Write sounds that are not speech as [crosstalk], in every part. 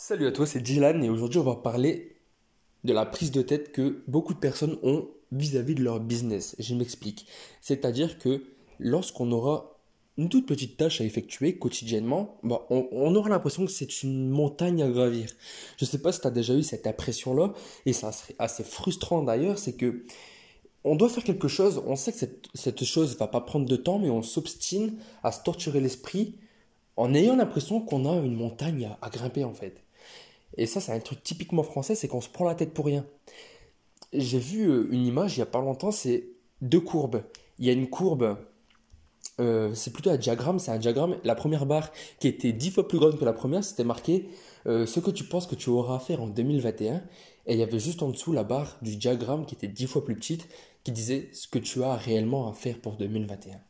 Salut à toi, c'est Dylan et aujourd'hui on va parler de la prise de tête que beaucoup de personnes ont vis-à-vis de leur business. Je m'explique. C'est-à-dire que lorsqu'on aura une toute petite tâche à effectuer quotidiennement, bah, on, aura l'impression que c'est une montagne à gravir. Je ne sais pas si tu as déjà eu cette impression-là, et ça serait assez frustrant d'ailleurs, c'est que on doit faire quelque chose, on sait que cette, cette chose va pas prendre de temps, mais on s'obstine à se torturer l'esprit en ayant l'impression qu'on a une montagne à grimper en fait. Et ça, c'est un truc typiquement français, c'est qu'on se prend la tête pour rien. J'ai vu euh, une image il n'y a pas longtemps, c'est deux courbes. Il y a une courbe, euh, c'est plutôt un diagramme, c'est un diagramme. La première barre qui était dix fois plus grande que la première, c'était marqué euh, ce que tu penses que tu auras à faire en 2021. Et il y avait juste en dessous la barre du diagramme qui était dix fois plus petite, qui disait ce que tu as réellement à faire pour 2021.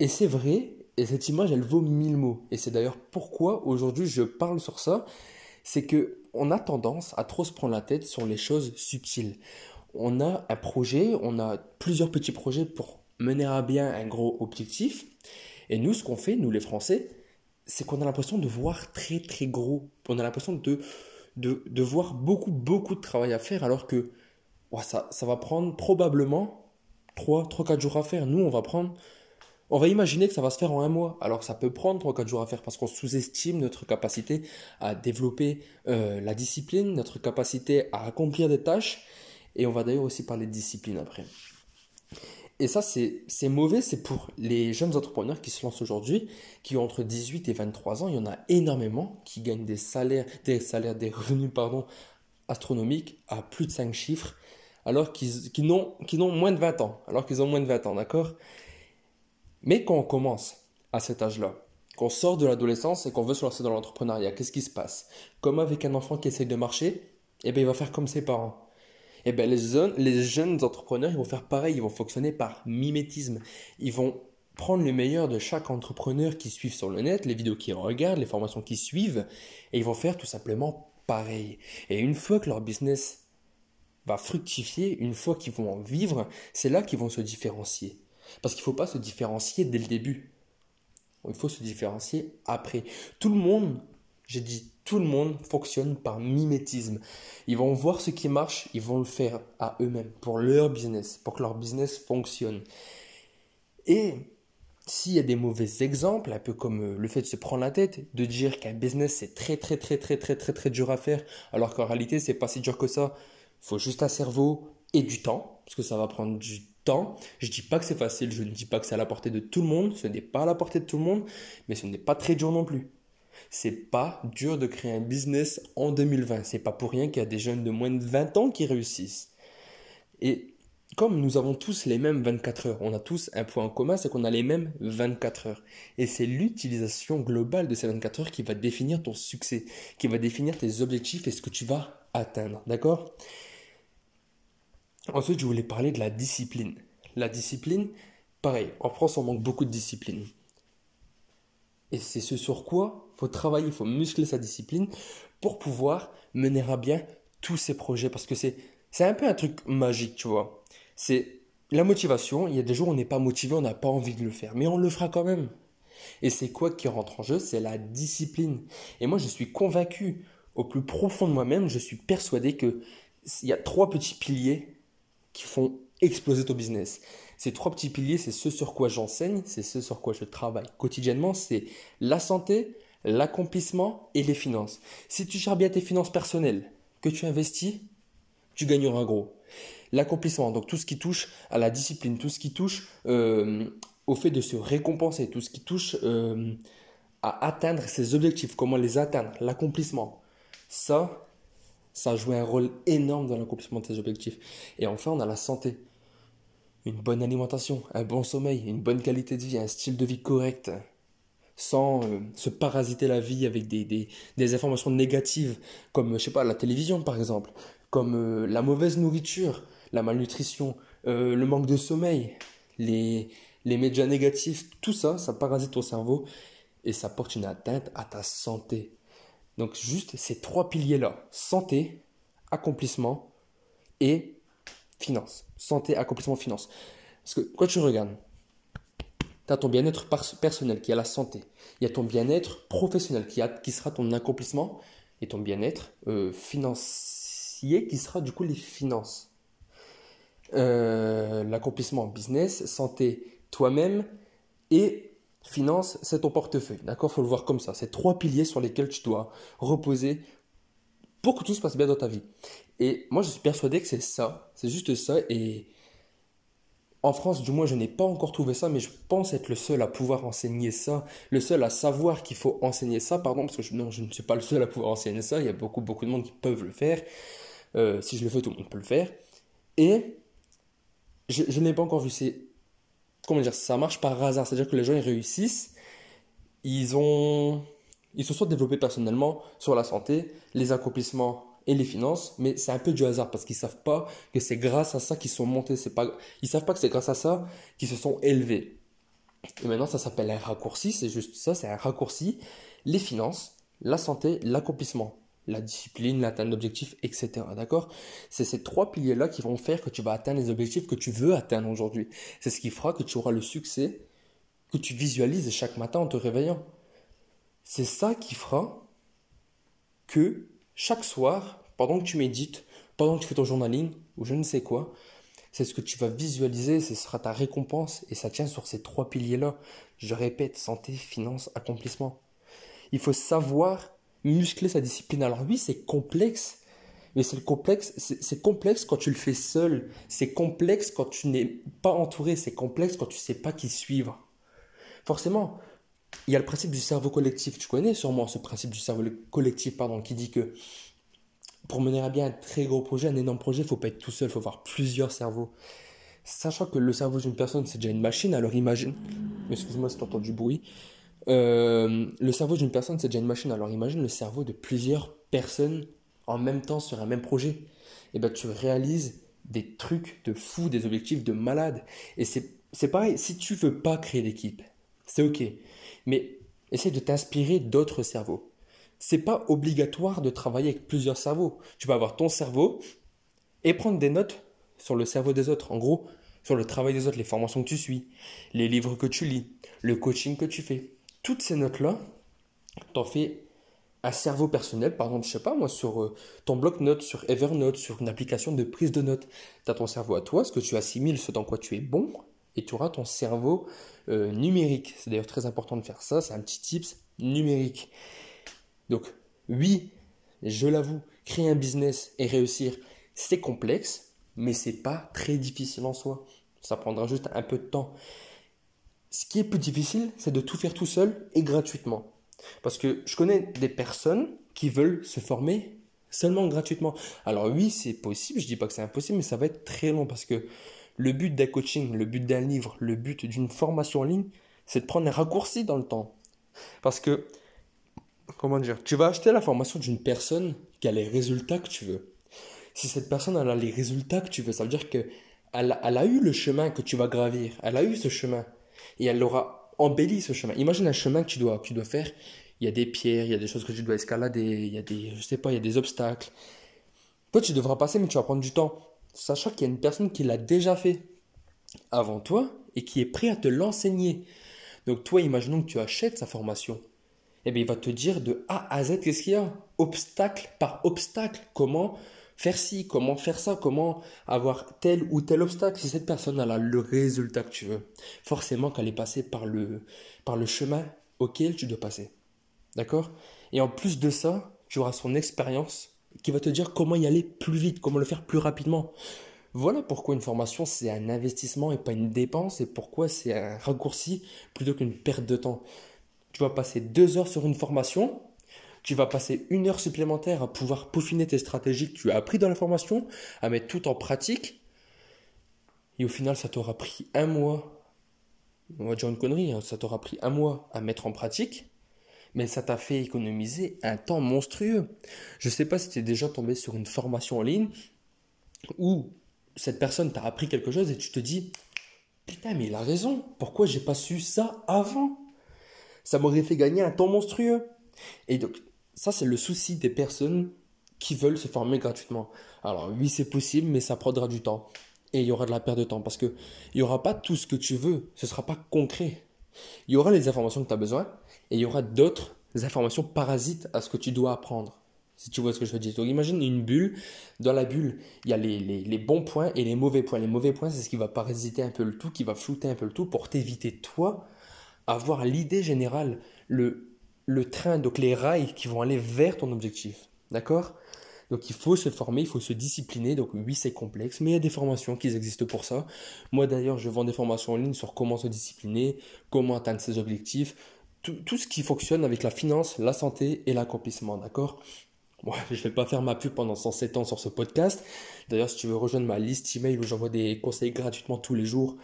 Et c'est vrai, et cette image, elle vaut mille mots. Et c'est d'ailleurs pourquoi aujourd'hui je parle sur ça c'est que on a tendance à trop se prendre la tête sur les choses subtiles. On a un projet, on a plusieurs petits projets pour mener à bien un gros objectif. Et nous, ce qu'on fait, nous les Français, c'est qu'on a l'impression de voir très très gros. On a l'impression de, de, voir beaucoup beaucoup de travail à faire alors que ça, ça va prendre probablement 3-4 jours à faire. Nous, on va prendre on va imaginer que ça va se faire en un mois, alors que ça peut prendre 3-4 jours à faire parce qu'on sous-estime notre capacité à développer euh, la discipline, notre capacité à accomplir des tâches. Et on va d'ailleurs aussi parler de discipline après. Et ça, c'est mauvais, c'est pour les jeunes entrepreneurs qui se lancent aujourd'hui, qui ont entre 18 et 23 ans. Il y en a énormément qui gagnent des salaires, des salaires, des revenus, pardon, astronomiques à plus de 5 chiffres, alors qu'ils qui n'ont moins de 20 ans, alors qu'ils ont moins de 20 ans, d'accord? Mais quand on commence à cet âge-là, qu'on sort de l'adolescence et qu'on veut se lancer dans l'entrepreneuriat, qu'est-ce qui se passe? Comme avec un enfant qui essaye de marcher, eh bien, il va faire comme ses parents. Eh bien, les, les jeunes entrepreneurs, ils vont faire pareil, ils vont fonctionner par mimétisme. Ils vont prendre le meilleur de chaque entrepreneur qui suivent sur le net, les vidéos qu'ils regardent, les formations qu'ils suivent, et ils vont faire tout simplement pareil. Et une fois que leur business va fructifier, une fois qu'ils vont en vivre, c'est là qu'ils vont se différencier. Parce qu'il ne faut pas se différencier dès le début. Il faut se différencier après. Tout le monde, j'ai dit tout le monde fonctionne par mimétisme. Ils vont voir ce qui marche, ils vont le faire à eux-mêmes, pour leur business, pour que leur business fonctionne. Et s'il y a des mauvais exemples, un peu comme euh, le fait de se prendre la tête, de dire qu'un business c'est très très très très très très très dur à faire, alors qu'en réalité c'est pas si dur que ça. Il faut juste un cerveau et du temps, parce que ça va prendre du je ne dis pas que c'est facile, je ne dis pas que c'est à la portée de tout le monde, ce n'est pas à la portée de tout le monde, mais ce n'est pas très dur non plus. C'est pas dur de créer un business en 2020. C'est pas pour rien qu'il y a des jeunes de moins de 20 ans qui réussissent. Et comme nous avons tous les mêmes 24 heures, on a tous un point en commun, c'est qu'on a les mêmes 24 heures. Et c'est l'utilisation globale de ces 24 heures qui va définir ton succès, qui va définir tes objectifs et ce que tu vas atteindre. D'accord? Ensuite, je voulais parler de la discipline. La discipline, pareil, en France, on manque beaucoup de discipline. Et c'est ce sur quoi il faut travailler, il faut muscler sa discipline pour pouvoir mener à bien tous ces projets. Parce que c'est, c'est un peu un truc magique, tu vois. C'est la motivation. Il y a des jours où on n'est pas motivé, on n'a pas envie de le faire. Mais on le fera quand même. Et c'est quoi qui rentre en jeu? C'est la discipline. Et moi, je suis convaincu, au plus profond de moi-même, je suis persuadé qu'il y a trois petits piliers qui font exploser ton business. Ces trois petits piliers, c'est ce sur quoi j'enseigne, c'est ce sur quoi je travaille quotidiennement, c'est la santé, l'accomplissement et les finances. Si tu gères bien tes finances personnelles, que tu investis, tu gagneras gros. L'accomplissement, donc tout ce qui touche à la discipline, tout ce qui touche euh, au fait de se récompenser, tout ce qui touche euh, à atteindre ses objectifs, comment les atteindre, l'accomplissement. Ça, ça joue un rôle énorme dans l'accomplissement de tes objectifs. Et enfin, on a la santé. Une bonne alimentation, un bon sommeil, une bonne qualité de vie, un style de vie correct, sans euh, se parasiter la vie avec des, des, informations négatives, comme, je sais pas, la télévision par exemple, comme euh, la mauvaise nourriture, la malnutrition, euh, le manque de sommeil, les, les médias négatifs, tout ça, ça parasite ton cerveau et ça porte une atteinte à ta santé. Donc juste ces trois piliers-là, santé, accomplissement et finance. Santé, accomplissement, finance. Parce que quand tu regardes, Tu as ton bien-être personnel qui est la santé. Il y a ton bien-être professionnel qui, sera ton accomplissement et ton bien-être euh, financier qui sera du coup les finances. Euh, l'accomplissement business, santé, toi-même et finance, c'est ton portefeuille. D'accord? Faut le voir comme ça. C'est trois piliers sur lesquels tu dois reposer pour que tout se passe bien dans ta vie. Et moi, je suis persuadé que c'est ça. C'est juste ça. Et en France, du moins, je n'ai pas encore trouvé ça, mais je pense être le seul à pouvoir enseigner ça, le seul à savoir qu'il faut enseigner ça, pardon, parce que je, non, je ne suis pas le seul à pouvoir enseigner ça, il y a beaucoup, beaucoup de monde qui peuvent le faire. Euh, si je le fais, tout le monde peut le faire. Et je, je n'ai pas encore vu. C'est, comment dire, ça marche par hasard. C'est-à-dire que les gens, ils réussissent, ils ont, ils se sont développés personnellement sur la santé, les accomplissements et les finances, mais c'est un peu du hasard parce qu'ils savent pas que c'est grâce à ça qu'ils sont montés. C'est pas, savent pas que c'est grâce à ça qu'ils se sont élevés. Et maintenant, ça s'appelle un raccourci. C'est juste ça, c'est un raccourci. Les finances, la santé, l'accomplissement, la discipline, l'atteinte d'objectifs, etc. D'accord? C'est ces trois piliers-là qui vont faire que tu vas atteindre les objectifs que tu veux atteindre aujourd'hui. C'est ce qui fera que tu auras le succès que tu visualises chaque matin en te réveillant. C'est ça qui fera que chaque soir, pendant que tu médites, pendant que tu fais ton journaling ou je ne sais quoi, c'est ce que tu vas visualiser, ce sera ta récompense et ça tient sur ces trois piliers-là. Je répète, santé, finance, accomplissement. Il faut savoir muscler sa discipline. Alors oui, c'est complexe, mais c'est complexe, c'est complexe quand tu le fais seul, c'est complexe quand tu n'es pas entouré, c'est complexe quand tu sais pas qui suivre. Forcément, il y a le principe du cerveau collectif. Tu connais sûrement ce principe du cerveau collectif, pardon, qui dit que pour mener à bien un très gros projet, un énorme projet, il faut pas être tout seul, il faut avoir plusieurs cerveaux. Sachant que le cerveau d'une personne, c'est déjà une machine, alors imagine, excuse-moi si tu entends du bruit, euh, le cerveau d'une personne, c'est déjà une machine, alors imagine le cerveau de plusieurs personnes en même temps sur un même projet. Et eh ben tu réalises des trucs de fou, des objectifs de malade. Et c'est pareil, si tu veux pas créer d'équipe, c'est ok mais essaie de t'inspirer d'autres cerveaux. C'est pas obligatoire de travailler avec plusieurs cerveaux. Tu vas avoir ton cerveau et prendre des notes sur le cerveau des autres. En gros, sur le travail des autres, les formations que tu suis, les livres que tu lis, le coaching que tu fais. Toutes ces notes-là, t'en fais un cerveau personnel, par exemple, je sais pas moi, sur euh, ton bloc-notes, sur Evernote, sur une application de prise de notes. Tu as ton cerveau à toi, ce que tu assimiles, ce dans quoi tu es bon, et tu auras ton cerveau euh, numérique. C'est d'ailleurs très important de faire ça, c'est un petit tips numérique. Donc oui, je l'avoue, créer un business et réussir, c'est complexe, mais c'est pas très difficile en soi. Ça prendra juste un peu de temps. Ce qui est plus difficile, c'est de tout faire tout seul et gratuitement. Parce que je connais des personnes qui veulent se former seulement gratuitement. Alors oui, c'est possible, je dis pas que c'est impossible, mais ça va être très long parce que le but d'un coaching, le but d'un livre, le but d'une formation en ligne, c'est de prendre un raccourci dans le temps. Parce que, comment dire, tu vas acheter la formation d'une personne qui a les résultats que tu veux. Si cette personne a les résultats que tu veux, ça veut dire qu'elle elle a eu le chemin que tu vas gravir. Elle a eu ce chemin. Et elle aura embelli ce chemin. Imagine un chemin que tu dois, tu dois faire. Il y a des pierres, il y a des choses que tu dois escalader, il y a des, je sais pas, il y a des obstacles. Toi, tu devras passer, mais tu vas prendre du temps sachant qu'il y a une personne qui l'a déjà fait avant toi et qui est prêt à te l'enseigner. Donc toi, imaginons que tu achètes sa formation. Eh bien, il va te dire de A à Z qu'est-ce qu'il y a, obstacle par obstacle, comment faire ci, comment faire ça, comment avoir tel ou tel obstacle. Si cette personne a le résultat que tu veux, forcément qu'elle est passée par le, par le chemin auquel tu dois passer. D'accord? Et en plus de ça, tu auras son expérience qui va te dire comment y aller plus vite, comment le faire plus rapidement. Voilà pourquoi une formation, c'est un investissement et pas une dépense, et pourquoi c'est un raccourci plutôt qu'une perte de temps. Tu vas passer deux heures sur une formation, tu vas passer une heure supplémentaire à pouvoir peaufiner tes stratégies que tu as appris dans la formation, à mettre tout en pratique, et au final, ça t'aura pris un mois. On va dire une connerie, hein, ça t'aura pris un mois à mettre en pratique mais ça t'a fait économiser un temps monstrueux. Je ne sais pas si tu es déjà tombé sur une formation en ligne où cette personne t'a appris quelque chose et tu te dis Putain, mais il a raison, pourquoi j'ai pas su ça avant? Ça m'aurait fait gagner un temps monstrueux. Et donc, ça, c'est le souci des personnes qui veulent se former gratuitement. Alors, oui, c'est possible, mais ça prendra du temps. Et il y aura de la perte de temps parce qu'il n'y aura pas tout ce que tu veux, ce ne sera pas concret. Il y aura les informations que tu as besoin et il y aura d'autres informations parasites à ce que tu dois apprendre. Si tu vois ce que je veux dire. Donc imagine une bulle. Dans la bulle, il y a les, les bons points et les mauvais points. Les mauvais points, c'est ce qui va parasiter un peu le tout, qui va flouter un peu le tout pour t'éviter, toi, avoir l'idée générale, le, le train, donc les rails qui vont aller vers ton objectif. D'accord? Donc il faut se former, il faut se discipliner. Donc oui, c'est complexe, mais il y a des formations qui existent pour ça. Moi d'ailleurs, je vends des formations en ligne sur comment se discipliner, comment atteindre ses objectifs, tout, ce qui fonctionne avec la finance, la santé et l'accomplissement. D'accord? Moi, [laughs] je ne vais pas faire ma pub pendant 107 ans sur ce podcast. D'ailleurs, si tu veux rejoindre ma liste email où j'envoie des conseils gratuitement tous les jours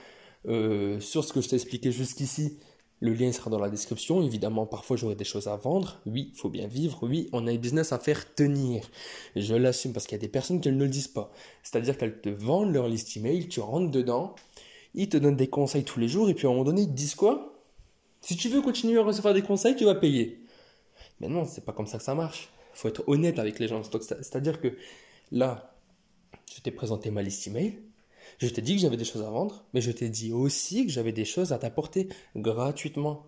euh, sur ce que je t'ai expliqué jusqu'ici, le lien sera dans la description. Évidemment, parfois j'aurai des choses à vendre. Oui, il faut bien vivre. Oui, on a un business à faire tenir. Je l'assume parce qu'il y a des personnes qui ne le disent pas. C'est-à-dire qu'elles te vendent leur liste email, tu rentres dedans, ils te donnent des conseils tous les jours et puis à un moment donné, ils te disent quoi? Si tu veux continuer à recevoir des conseils, tu vas payer. Mais non, c'est pas comme ça que ça marche. Faut être honnête avec les gens. C'est-à-dire que là, je t'ai présenté ma liste email. Je t'ai dit que j'avais des choses à vendre, mais je t'ai dit aussi que j'avais des choses à t'apporter gratuitement.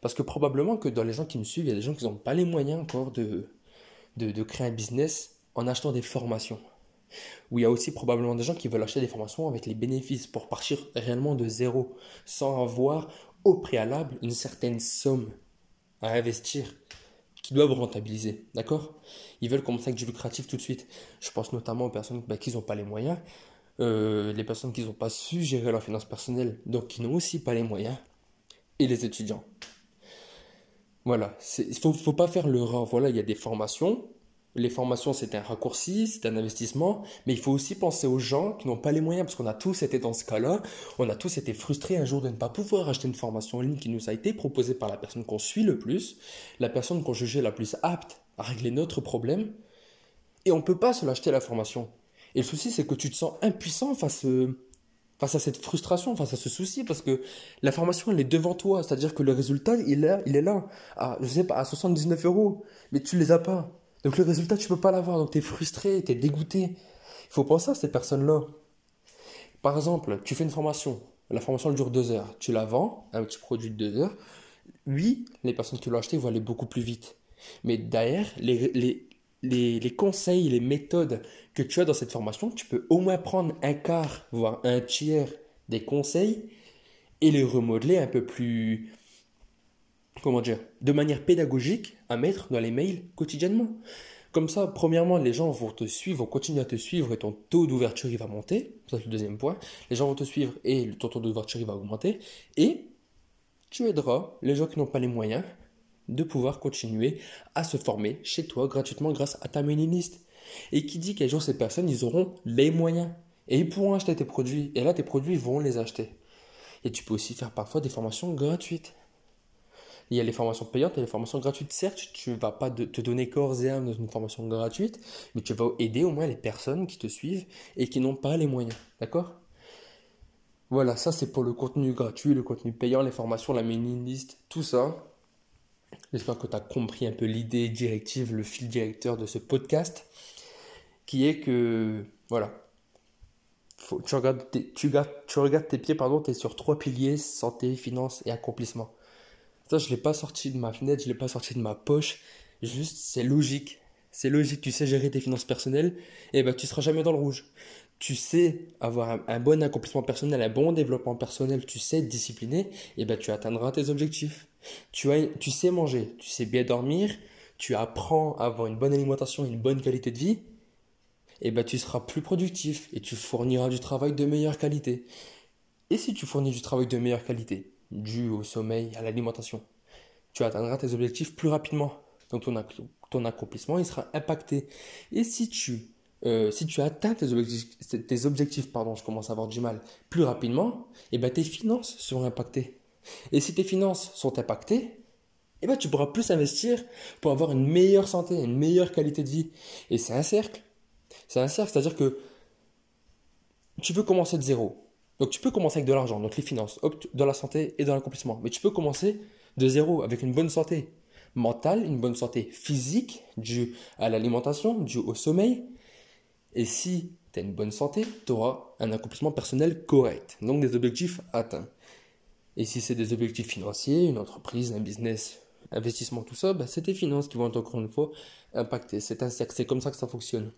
Parce que probablement que dans les gens qui me suivent, il y a des gens qui n'ont pas les moyens encore de, de, créer un business en achetant des formations. Ou il y a aussi probablement des gens qui veulent acheter des formations avec les bénéfices pour partir réellement de zéro, sans avoir au préalable une certaine somme à investir qui doivent rentabiliser. D'accord? Ils veulent commencer avec du lucratif tout de suite. Je pense notamment aux personnes bah, qui n'ont pas les moyens euh, les personnes qui n'ont pas su gérer leurs finances personnelles, donc qui n'ont aussi pas les moyens, et les étudiants. Voilà, il ne faut, pas faire l'erreur. Voilà, il y a des formations. Les formations, c'est un raccourci, c'est un investissement, mais il faut aussi penser aux gens qui n'ont pas les moyens, parce qu'on a tous été dans ce cas-là. On a tous été frustrés un jour de ne pas pouvoir acheter une formation en ligne qui nous a été proposée par la personne qu'on suit le plus, la personne qu'on jugeait la plus apte à régler notre problème, et on ne peut pas se l'acheter la formation. Et le souci, c'est que tu te sens impuissant face, euh, face à cette frustration, face à ce souci, parce que la formation, elle est devant toi. C'est-à-dire que le résultat, il est, il est là, à, je sais pas, à 79 euros, mais tu les as pas. Donc le résultat, tu peux pas l'avoir. Donc tu es frustré, tu es dégoûté. Il faut penser à ces personnes-là. Par exemple, tu fais une formation. La formation, elle dure deux heures. Tu la vends, un petit produit de deux heures. Oui, les personnes qui l'ont acheté vont aller beaucoup plus vite. Mais derrière, les, les, les, conseils, les méthodes que tu as dans cette formation, tu peux au moins prendre un quart, voire un tiers des conseils et les remodeler un peu plus, comment dire, de manière pédagogique à mettre dans les mails quotidiennement. Comme ça, premièrement, les gens vont te suivre, vont continuer à te suivre et ton taux d'ouverture il va monter. Ça, c'est le deuxième point. Les gens vont te suivre et ton taux d'ouverture il va augmenter. Et tu aideras les gens qui n'ont pas les moyens de pouvoir continuer à se former chez toi gratuitement grâce à ta mailing list. Et qui dit qu'un jour ces personnes, ils auront les moyens et ils pourront acheter tes produits. Et là, tes produits vont les acheter. Et tu peux aussi faire parfois des formations gratuites. Il y a les formations payantes et les formations gratuites. Certes, tu ne vas pas te donner corps et âme dans une formation gratuite, mais tu vas aider au moins les personnes qui te suivent et qui n'ont pas les moyens. D'accord? Voilà, ça c'est pour le contenu gratuit, le contenu payant, les formations, la mailing list, tout ça. J'espère que tu as compris un peu l'idée directive, le fil directeur de ce podcast, qui est que, voilà, tu, regardes tes, tu, pieds, pardon, tu es sur trois piliers, santé, finance et accomplissement. Ça, je ne l'ai pas sorti de ma fenêtre, je ne l'ai pas sorti de ma poche, juste, c'est logique. C'est logique, tu sais gérer tes finances personnelles, et ben tu seras jamais dans le rouge. Tu sais avoir un, bon accomplissement personnel, un bon développement personnel, tu sais être discipliné, et ben tu atteindras tes objectifs. Tu, as, tu sais manger, tu sais bien dormir, tu apprends à avoir une bonne alimentation, une bonne qualité de vie, et ben tu seras plus productif et tu fourniras du travail de meilleure qualité. Et si tu fournis du travail de meilleure qualité, dû au sommeil, à l'alimentation, tu atteindras tes objectifs plus rapidement. Donc ton, ton accomplissement il sera impacté. Et si tu, euh, si tu atteins tes objectifs, tes objectifs pardon, je commence à avoir du mal, plus rapidement, et ben tes finances seront impactées. Et si tes finances sont impactées, eh ben, tu pourras plus investir pour avoir une meilleure santé, une meilleure qualité de vie. Et c'est un cercle. C'est un cercle, c'est-à-dire que tu peux commencer de zéro. Donc tu peux commencer avec de l'argent, donc les finances, dans la santé et dans l'accomplissement. Mais tu peux commencer de zéro avec une bonne santé mentale, une bonne santé physique due à l'alimentation, due au sommeil. Et si tu as une bonne santé, tu auras un accomplissement personnel correct, donc des objectifs atteints. Et si c'est des objectifs financiers, une entreprise, un business, investissement, tout ça, bah, c'est tes finances qui vont encore une fois impacter. C'est un cercle, c'est comme ça que ça fonctionne.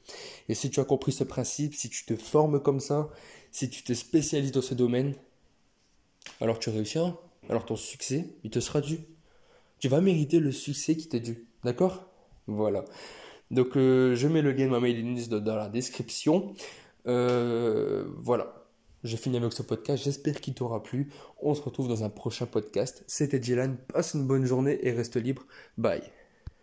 Et si tu as compris ce principe, si tu te formes comme ça, si tu te spécialises dans ce domaine, alors tu réussiras. Alors ton succès, il te sera dû. Tu vas mériter le succès qui t'est dû. D'accord? Voilà. Donc euh, je mets le lien de ma mailing list dans la description. Euh, voilà. J'ai fini avec ce podcast. J'espère qu'il t'aura plu. On se retrouve dans un prochain podcast. C'était Dylan. Passe une bonne journée et reste libre. Bye.